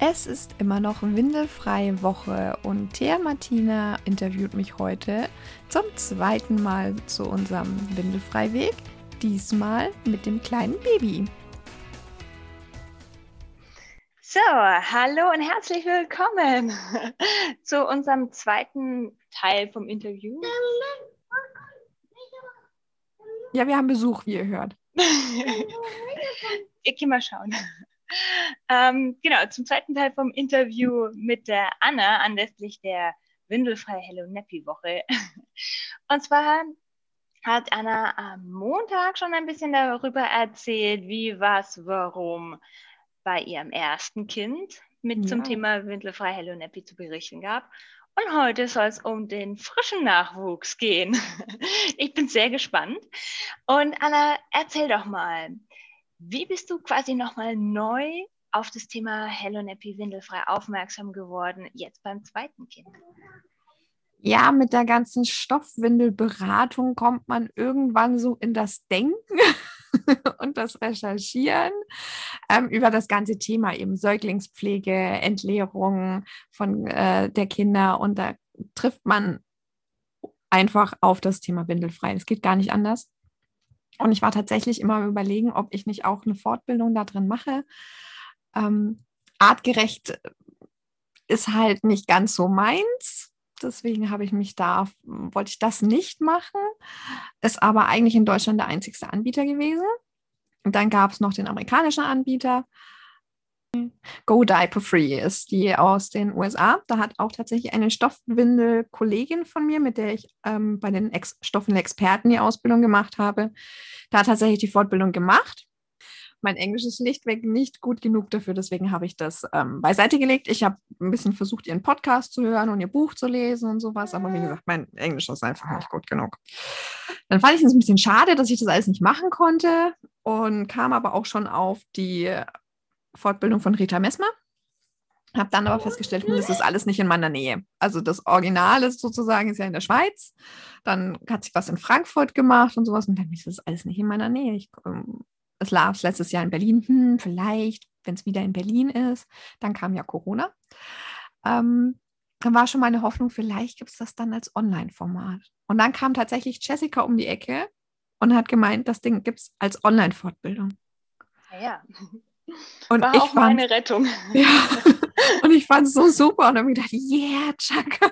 Es ist immer noch windelfreie Woche und Thea Martina interviewt mich heute zum zweiten Mal zu unserem Windelfreiweg, diesmal mit dem kleinen Baby. So, hallo und herzlich willkommen zu unserem zweiten Teil vom Interview. Ja, wir haben Besuch, wie ihr hört. ich gehe mal schauen. Ähm, genau, zum zweiten Teil vom Interview mit der Anna anlässlich der Windelfrei Hello Nappy Woche. Und zwar hat Anna am Montag schon ein bisschen darüber erzählt, wie, was, warum bei ihrem ersten Kind mit ja. zum Thema Windelfrei Hello Nappy zu berichten gab. Und heute soll es um den frischen Nachwuchs gehen. Ich bin sehr gespannt. Und Anna, erzähl doch mal, wie bist du quasi nochmal neu auf das Thema Hello Nappy Windelfrei aufmerksam geworden, jetzt beim zweiten Kind? Ja, mit der ganzen Stoffwindelberatung kommt man irgendwann so in das Denken und das Recherchieren ähm, über das ganze Thema eben Säuglingspflege, Entleerung von äh, der Kinder und da trifft man einfach auf das Thema Windelfrei. Es geht gar nicht anders. Und ich war tatsächlich immer überlegen, ob ich nicht auch eine Fortbildung da drin mache. Ähm, artgerecht ist halt nicht ganz so meins. Deswegen habe ich mich da, wollte ich das nicht machen. Ist aber eigentlich in Deutschland der einzigste Anbieter gewesen. Und dann gab es noch den amerikanischen Anbieter. Go Diaper Free ist die aus den USA. Da hat auch tatsächlich eine Stoffwindel-Kollegin von mir, mit der ich ähm, bei den Ex Stoffwindel-Experten die Ausbildung gemacht habe, da tatsächlich die Fortbildung gemacht. Mein Englisch ist schlichtweg nicht gut genug dafür, deswegen habe ich das ähm, beiseite gelegt. Ich habe ein bisschen versucht, ihren Podcast zu hören und ihr Buch zu lesen und sowas, aber wie gesagt, mein Englisch ist einfach nicht gut genug. Dann fand ich es ein bisschen schade, dass ich das alles nicht machen konnte und kam aber auch schon auf die Fortbildung von Rita Messmer. Habe dann aber festgestellt, hm, das ist alles nicht in meiner Nähe. Also das Original ist sozusagen ist ja in der Schweiz. Dann hat sich was in Frankfurt gemacht und sowas. Und dann ist das alles nicht in meiner Nähe. Ich, ähm, es lag letztes Jahr in Berlin. Hm, vielleicht, wenn es wieder in Berlin ist. Dann kam ja Corona. Ähm, dann war schon meine Hoffnung, vielleicht gibt es das dann als Online-Format. Und dann kam tatsächlich Jessica um die Ecke und hat gemeint, das Ding gibt es als Online-Fortbildung. Ja, ja. Und War ich auch fand, meine Rettung. Ja, und ich fand es so super und dann habe ich gedacht, yeah, Chaka,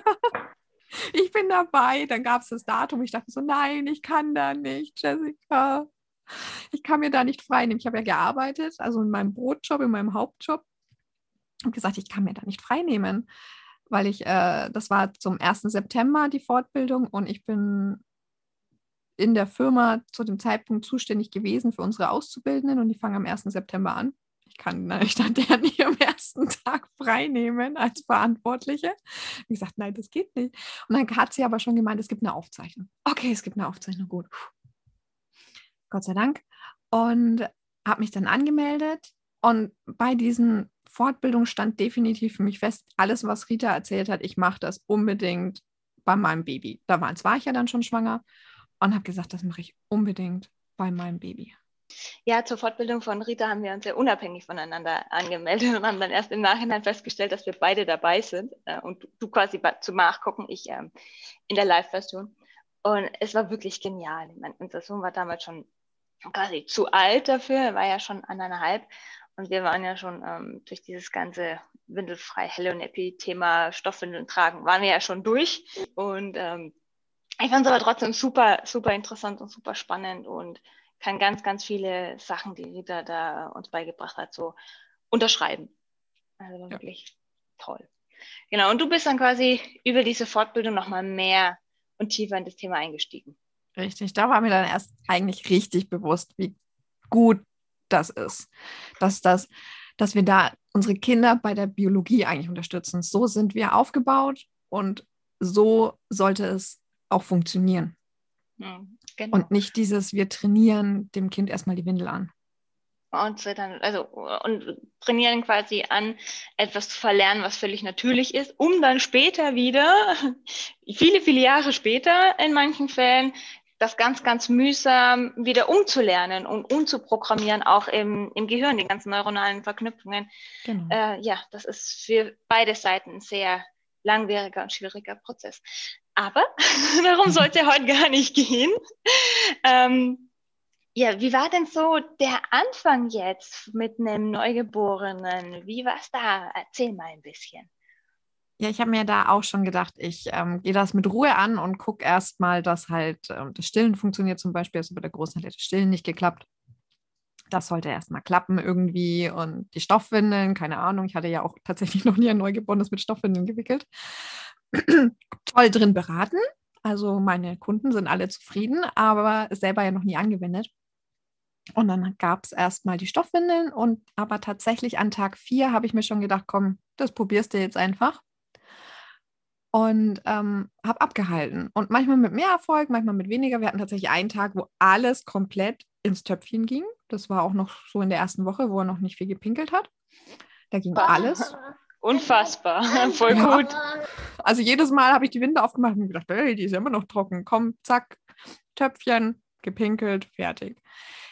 ich bin dabei. Dann gab es das Datum. Ich dachte so, nein, ich kann da nicht, Jessica. Ich kann mir da nicht frei nehmen. Ich habe ja gearbeitet, also in meinem Brotjob, in meinem Hauptjob. Und gesagt, ich kann mir da nicht frei nehmen, weil ich, äh, das war zum 1. September die Fortbildung und ich bin in der Firma zu dem Zeitpunkt zuständig gewesen für unsere Auszubildenden und die fangen am 1. September an ich kann ich dann der nie am ersten Tag frei nehmen als Verantwortliche. Ich gesagt, nein, das geht nicht. Und dann hat sie aber schon gemeint, es gibt eine Aufzeichnung. Okay, es gibt eine Aufzeichnung, gut. Gott sei Dank. Und habe mich dann angemeldet. Und bei diesen Fortbildungen stand definitiv für mich fest, alles, was Rita erzählt hat, ich mache das unbedingt bei meinem Baby. Da war, war ich ja dann schon schwanger und habe gesagt, das mache ich unbedingt bei meinem Baby. Ja, zur Fortbildung von Rita haben wir uns ja unabhängig voneinander angemeldet und haben dann erst im Nachhinein festgestellt, dass wir beide dabei sind äh, und du, quasi zum Nachgucken, ich ähm, in der Live-Version. Und es war wirklich genial. Ich meine, unser Sohn war damals schon quasi zu alt dafür, er war ja schon anderthalb und wir waren ja schon ähm, durch dieses ganze windelfrei Hello Nappy-Thema Stoffwindeln tragen, waren wir ja schon durch. Und ähm, ich fand es aber trotzdem super, super interessant und super spannend und kann ganz, ganz viele Sachen, die Rita da uns beigebracht hat, so unterschreiben. Also ja. wirklich toll. Genau, und du bist dann quasi über diese Fortbildung nochmal mehr und tiefer in das Thema eingestiegen. Richtig, da war mir dann erst eigentlich richtig bewusst, wie gut das ist. Dass, das, dass wir da unsere Kinder bei der Biologie eigentlich unterstützen. So sind wir aufgebaut und so sollte es auch funktionieren. Mhm, genau. Und nicht dieses, wir trainieren dem Kind erstmal die Windel an. Und dann, also und trainieren quasi an, etwas zu verlernen, was völlig natürlich ist, um dann später wieder, viele, viele Jahre später in manchen Fällen, das ganz, ganz mühsam wieder umzulernen und umzuprogrammieren, auch im, im Gehirn, die ganzen neuronalen Verknüpfungen. Genau. Äh, ja, das ist für beide Seiten ein sehr langwieriger und schwieriger Prozess. Aber darum soll es ja heute gar nicht gehen. Ähm, ja, wie war denn so der Anfang jetzt mit einem Neugeborenen? Wie war es da? Erzähl mal ein bisschen. Ja, ich habe mir da auch schon gedacht, ich ähm, gehe das mit Ruhe an und gucke erstmal, dass halt ähm, das Stillen funktioniert. Zum Beispiel, also bei der Großen hat das Stillen nicht geklappt. Das sollte erstmal klappen irgendwie. Und die Stoffwindeln, keine Ahnung, ich hatte ja auch tatsächlich noch nie ein Neugeborenes mit Stoffwindeln gewickelt. Toll drin beraten. Also meine Kunden sind alle zufrieden, aber selber ja noch nie angewendet. Und dann gab es erstmal die Stoffwindeln und aber tatsächlich an Tag vier habe ich mir schon gedacht, komm, das probierst du jetzt einfach. Und ähm, habe abgehalten. Und manchmal mit mehr Erfolg, manchmal mit weniger. Wir hatten tatsächlich einen Tag, wo alles komplett ins Töpfchen ging. Das war auch noch so in der ersten Woche, wo er noch nicht viel gepinkelt hat. Da ging bah. alles. Unfassbar, voll ja. gut. Also jedes Mal habe ich die Winde aufgemacht und gedacht, hey, die ist ja immer noch trocken. Komm, zack, Töpfchen, gepinkelt, fertig.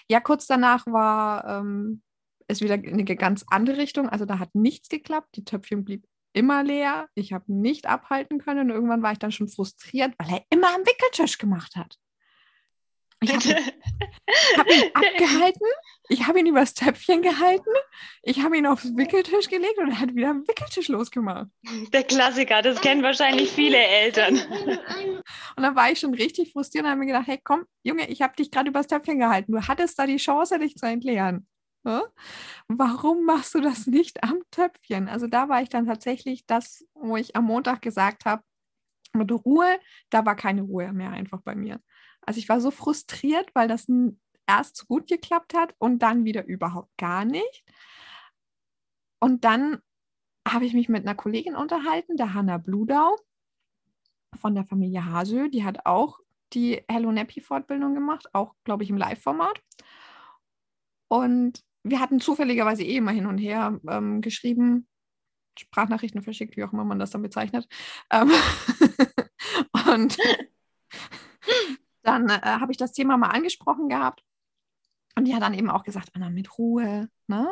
Ja, kurz danach war ähm, es wieder in eine ganz andere Richtung. Also da hat nichts geklappt. Die Töpfchen blieb immer leer. Ich habe nicht abhalten können. Und irgendwann war ich dann schon frustriert, weil er immer am Wickeltisch gemacht hat. Ich habe hab ihn abgehalten, ich habe ihn übers Töpfchen gehalten, ich habe ihn aufs Wickeltisch gelegt und er hat wieder am Wickeltisch losgemacht. Der Klassiker, das kennen wahrscheinlich viele Eltern. Und dann war ich schon richtig frustriert und habe mir gedacht, hey komm, Junge, ich habe dich gerade übers Töpfchen gehalten. Du hattest da die Chance, dich zu entleeren. Warum machst du das nicht am Töpfchen? Also da war ich dann tatsächlich das, wo ich am Montag gesagt habe, mit Ruhe, da war keine Ruhe mehr einfach bei mir. Also ich war so frustriert, weil das erst so gut geklappt hat und dann wieder überhaupt gar nicht. Und dann habe ich mich mit einer Kollegin unterhalten, der Hanna Bludau von der Familie Hasö. Die hat auch die Hello Nappy Fortbildung gemacht, auch, glaube ich, im Live-Format. Und wir hatten zufälligerweise eh immer hin und her ähm, geschrieben, Sprachnachrichten verschickt, wie auch immer man das dann bezeichnet. Ähm und dann äh, habe ich das Thema mal angesprochen gehabt. Und die hat dann eben auch gesagt, Anna, mit Ruhe, ne?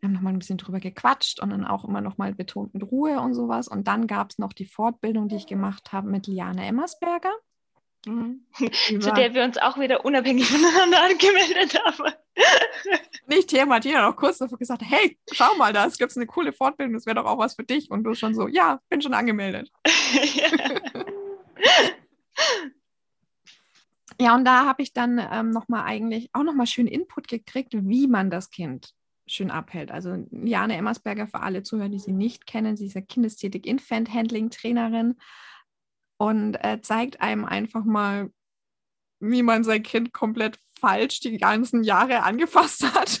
Wir haben nochmal ein bisschen drüber gequatscht und dann auch immer nochmal betont mit Ruhe und sowas. Und dann gab es noch die Fortbildung, die ich gemacht habe mit Liane Emmersberger. Mhm. Zu der wir uns auch wieder unabhängig voneinander angemeldet haben. Nicht hier, Martina noch kurz davor gesagt, hey, schau mal, da gibt es eine coole Fortbildung, das wäre doch auch was für dich. Und du schon so, ja, bin schon angemeldet. ja, und da habe ich dann ähm, nochmal eigentlich auch nochmal schön Input gekriegt, wie man das Kind schön abhält. Also Jane Emmersberger für alle Zuhörer, die sie nicht kennen, sie ist ja Kinästhetik Infant Handling Trainerin und äh, zeigt einem einfach mal, wie man sein Kind komplett falsch die ganzen Jahre angefasst hat.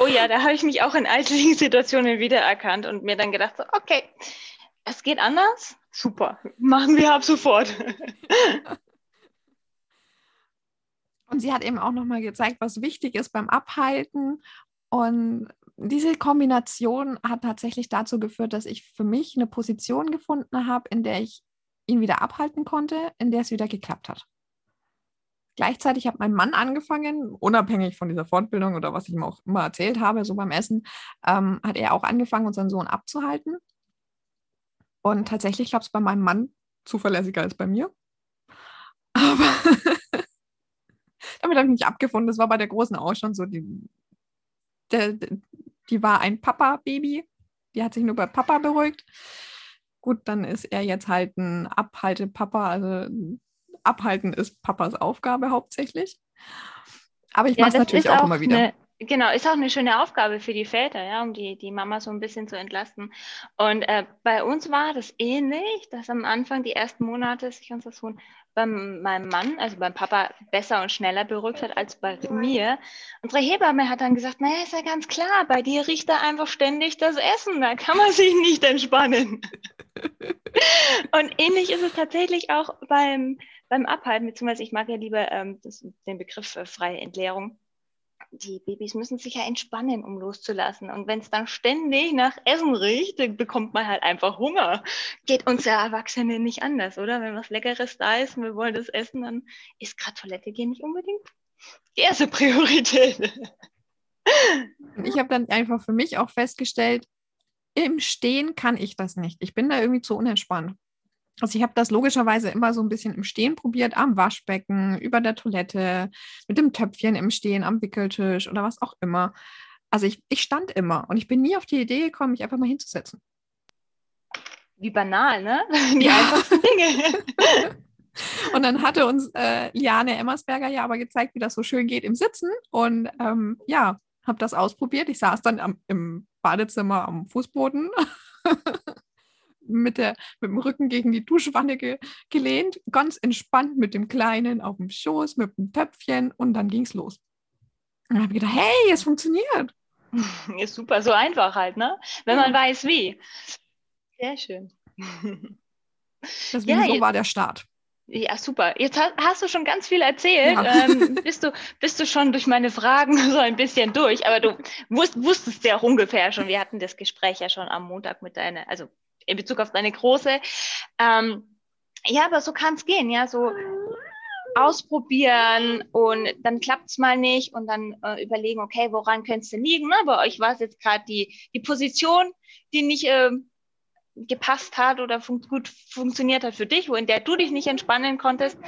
oh ja, da habe ich mich auch in alltäglichen Situationen wiedererkannt und mir dann gedacht, so, okay, es geht anders. Super, machen wir ab sofort. Und sie hat eben auch nochmal gezeigt, was wichtig ist beim Abhalten. Und diese Kombination hat tatsächlich dazu geführt, dass ich für mich eine Position gefunden habe, in der ich ihn wieder abhalten konnte, in der es wieder geklappt hat. Gleichzeitig hat mein Mann angefangen, unabhängig von dieser Fortbildung oder was ich ihm auch immer erzählt habe, so beim Essen, ähm, hat er auch angefangen, unseren Sohn abzuhalten. Und tatsächlich klappt es bei meinem Mann zuverlässiger als bei mir. Aber damit habe ich mich abgefunden. Das war bei der Großen auch schon so. Die, der, die war ein Papa-Baby. Die hat sich nur bei Papa beruhigt. Gut, dann ist er jetzt halt ein Abhalte-Papa. Also Abhalten ist Papas Aufgabe hauptsächlich. Aber ich ja, mache es natürlich auch, auch immer wieder. Eine, genau, ist auch eine schöne Aufgabe für die Väter, ja, um die, die Mama so ein bisschen zu entlasten. Und äh, bei uns war das ähnlich, dass am Anfang die ersten Monate sich unser Sohn bei meinem Mann, also beim Papa, besser und schneller beruhigt hat als bei mir. Unsere Hebamme hat dann gesagt, naja, ist ja ganz klar, bei dir riecht er einfach ständig das Essen, da kann man sich nicht entspannen. Und ähnlich ist es tatsächlich auch beim, beim Abhalten, beziehungsweise ich mag ja lieber ähm, das, den Begriff äh, freie Entleerung. Die Babys müssen sich ja entspannen, um loszulassen. Und wenn es dann ständig nach Essen riecht, dann bekommt man halt einfach Hunger. Geht uns ja Erwachsene nicht anders, oder? Wenn was Leckeres da ist und wir wollen das essen, dann ist gerade Toilette gehen nicht unbedingt die erste Priorität. Ich habe dann einfach für mich auch festgestellt, im Stehen kann ich das nicht. Ich bin da irgendwie zu unentspannt. Also ich habe das logischerweise immer so ein bisschen im Stehen probiert, am Waschbecken, über der Toilette, mit dem Töpfchen im Stehen, am Wickeltisch oder was auch immer. Also ich, ich stand immer und ich bin nie auf die Idee gekommen, mich einfach mal hinzusetzen. Wie banal, ne? Die ja. einfachsten Dinge. Und dann hatte uns äh, Liane Emmersberger ja aber gezeigt, wie das so schön geht im Sitzen. Und ähm, ja, habe das ausprobiert. Ich saß dann am, im Badezimmer am Fußboden mit, der, mit dem Rücken gegen die Duschwanne ge, gelehnt, ganz entspannt mit dem Kleinen auf dem Schoß, mit dem Töpfchen und dann ging es los. Und dann habe ich gedacht, hey, es funktioniert. Ist super, so einfach halt, ne? Wenn man weiß, wie. Sehr schön. Deswegen ja, so war der Start. Ja, super. Jetzt hast, du schon ganz viel erzählt. Ja. Ähm, bist, du, bist du schon durch meine Fragen so ein bisschen durch, aber du wusst, wusstest ja auch ungefähr schon. Wir hatten das Gespräch ja schon am Montag mit deiner, also in Bezug auf deine Große. Ähm, ja, aber so kann es gehen, ja, so ausprobieren und dann klappt es mal nicht und dann äh, überlegen, okay, woran könnte es denn liegen? Ne? Bei euch war es jetzt gerade die, die Position, die nicht äh, gepasst hat oder fun gut funktioniert hat für dich, wo in der du dich nicht entspannen konntest,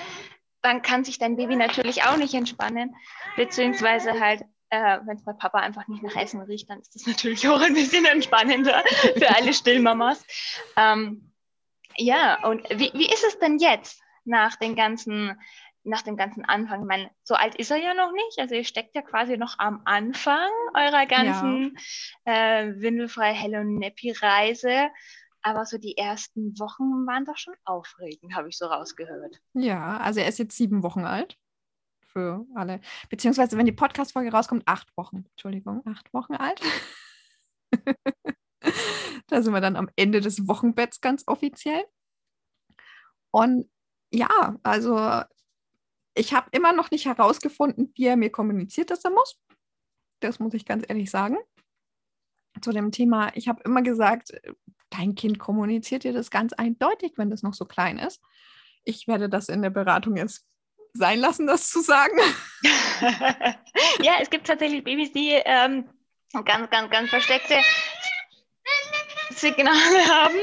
dann kann sich dein Baby natürlich auch nicht entspannen. Beziehungsweise halt, äh, wenn es bei Papa einfach nicht nach Essen riecht, dann ist das natürlich auch ein bisschen entspannender für alle Stillmamas. Ähm, ja, und wie, wie ist es denn jetzt nach den ganzen nach dem ganzen Anfang. Ich meine, so alt ist er ja noch nicht. Also ihr steckt ja quasi noch am Anfang eurer ganzen ja. äh, windelfrei Hello Nappy Reise. Aber so die ersten Wochen waren doch schon aufregend, habe ich so rausgehört. Ja, also er ist jetzt sieben Wochen alt. Für alle. Beziehungsweise, wenn die Podcast-Folge rauskommt, acht Wochen. Entschuldigung, acht Wochen alt. da sind wir dann am Ende des Wochenbetts ganz offiziell. Und ja, also ich habe immer noch nicht herausgefunden, wie er mir kommuniziert, dass er muss. Das muss ich ganz ehrlich sagen. Zu dem Thema, ich habe immer gesagt, dein Kind kommuniziert dir das ganz eindeutig, wenn das noch so klein ist. Ich werde das in der Beratung jetzt sein lassen, das zu sagen. ja, es gibt tatsächlich Babys, die ähm, ganz, ganz, ganz versteckte Signale haben.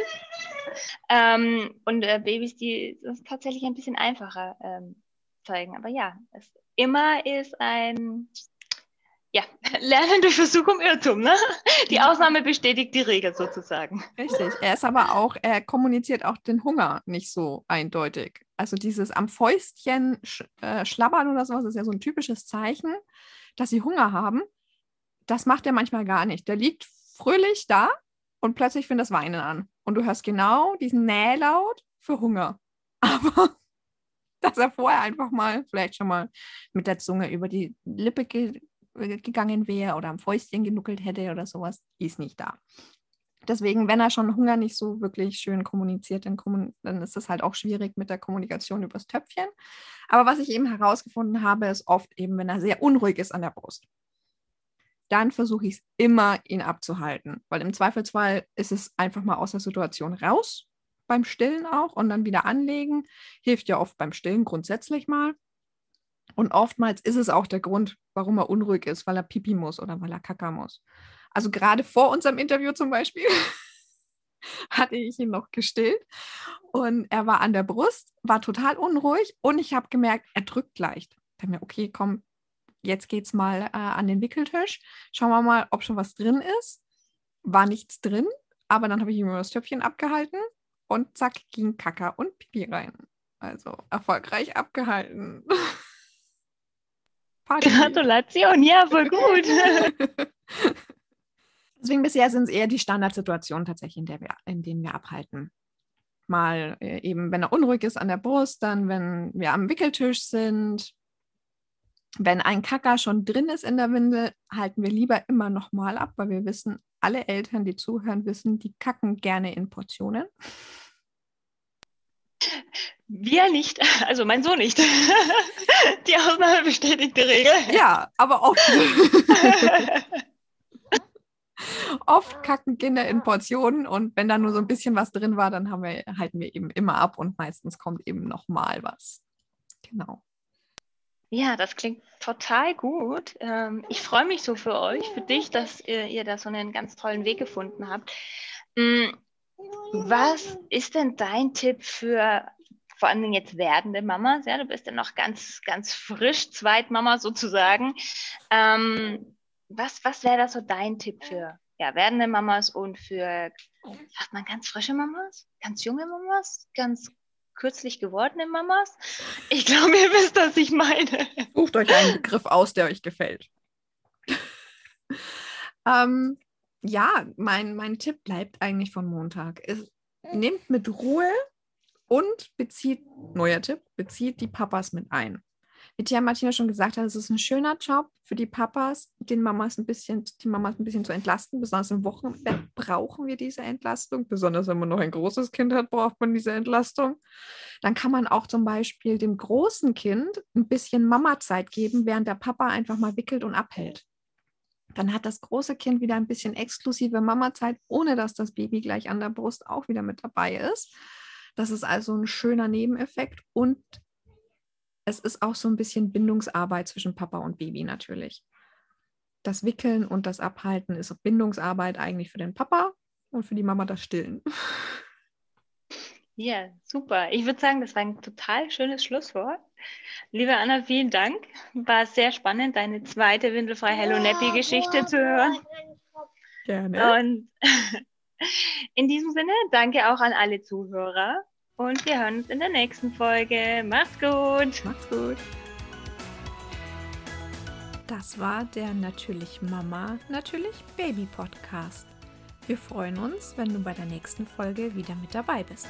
Ähm, und äh, Babys, die das tatsächlich ein bisschen einfacher ähm, zeigen. Aber ja, es immer ist ein ja, Lernen durch Versuch um Irrtum, ne? Die Ausnahme bestätigt die Regel sozusagen. Richtig. Er ist aber auch, er kommuniziert auch den Hunger nicht so eindeutig. Also dieses am Fäustchen sch äh, schlabbern oder sowas ist ja so ein typisches Zeichen, dass sie Hunger haben. Das macht er manchmal gar nicht. Der liegt fröhlich da und plötzlich fängt das Weinen an. Und du hörst genau diesen Nählaut für Hunger. Aber dass er vorher einfach mal, vielleicht schon mal mit der Zunge über die Lippe ge gegangen wäre oder am Fäustchen genuckelt hätte oder sowas, ist nicht da. Deswegen, wenn er schon Hunger nicht so wirklich schön kommuniziert, dann, kommun dann ist es halt auch schwierig mit der Kommunikation übers Töpfchen. Aber was ich eben herausgefunden habe, ist oft eben, wenn er sehr unruhig ist an der Brust. Dann versuche ich es immer, ihn abzuhalten, weil im Zweifelsfall ist es einfach mal aus der Situation raus beim Stillen auch und dann wieder anlegen. Hilft ja oft beim Stillen grundsätzlich mal. Und oftmals ist es auch der Grund, warum er unruhig ist, weil er pipi muss oder weil er kacker muss. Also gerade vor unserem Interview zum Beispiel hatte ich ihn noch gestillt und er war an der Brust, war total unruhig und ich habe gemerkt, er drückt leicht. Ich habe mir, okay, komm, jetzt geht's mal äh, an den Wickeltisch. Schauen wir mal, ob schon was drin ist. War nichts drin, aber dann habe ich ihm das Töpfchen abgehalten und zack, ging Kaka und Pipi rein. Also erfolgreich abgehalten. Gratulation, ja, voll gut. Deswegen bisher sind es eher die Standardsituationen tatsächlich, in, der wir, in denen wir abhalten. Mal äh, eben, wenn er unruhig ist an der Brust, dann, wenn wir am Wickeltisch sind. Wenn ein Kacker schon drin ist in der Windel, halten wir lieber immer noch mal ab, weil wir wissen, alle Eltern, die zuhören, wissen, die kacken gerne in Portionen. Wir nicht, also mein Sohn nicht. Die Ausnahme bestätigt die Regel. Ja, aber oft. oft kacken Kinder in Portionen und wenn da nur so ein bisschen was drin war, dann haben wir, halten wir eben immer ab und meistens kommt eben noch mal was. Genau. Ja, das klingt total gut. Ähm, ich freue mich so für euch, für dich, dass ihr, ihr da so einen ganz tollen Weg gefunden habt. Was ist denn dein Tipp für vor allem jetzt werdende Mamas? Ja, du bist ja noch ganz, ganz frisch, Zweitmama sozusagen. Ähm, was was wäre da so dein Tipp für ja, werdende Mamas und für, sagt man, ganz frische Mamas? Ganz junge Mamas? Ganz kürzlich gewordene Mamas? Ich glaube, ihr wisst, was ich meine. Sucht euch einen Begriff aus, der euch gefällt. ähm, ja, mein, mein Tipp bleibt eigentlich von Montag. Es, nehmt mit Ruhe und bezieht, neuer Tipp, bezieht die Papas mit ein. Wie Tia Martina schon gesagt hat, es ist ein schöner Job für die Papas, den Mamas ein bisschen, die Mamas ein bisschen zu entlasten. Besonders im Wochenbett brauchen wir diese Entlastung. Besonders wenn man noch ein großes Kind hat, braucht man diese Entlastung. Dann kann man auch zum Beispiel dem großen Kind ein bisschen Mama-Zeit geben, während der Papa einfach mal wickelt und abhält. Dann hat das große Kind wieder ein bisschen exklusive Mama-Zeit, ohne dass das Baby gleich an der Brust auch wieder mit dabei ist. Das ist also ein schöner Nebeneffekt und es ist auch so ein bisschen Bindungsarbeit zwischen Papa und Baby natürlich. Das Wickeln und das Abhalten ist Bindungsarbeit eigentlich für den Papa und für die Mama das Stillen. Ja, super. Ich würde sagen, das war ein total schönes Schlusswort. Liebe Anna, vielen Dank. War sehr spannend, deine zweite windelfrei Hello Nappy Geschichte zu hören. Gerne. Und in diesem Sinne, danke auch an alle Zuhörer und wir hören uns in der nächsten Folge. Macht's gut. Macht's gut. Das war der Natürlich Mama, Natürlich Baby Podcast. Wir freuen uns, wenn du bei der nächsten Folge wieder mit dabei bist.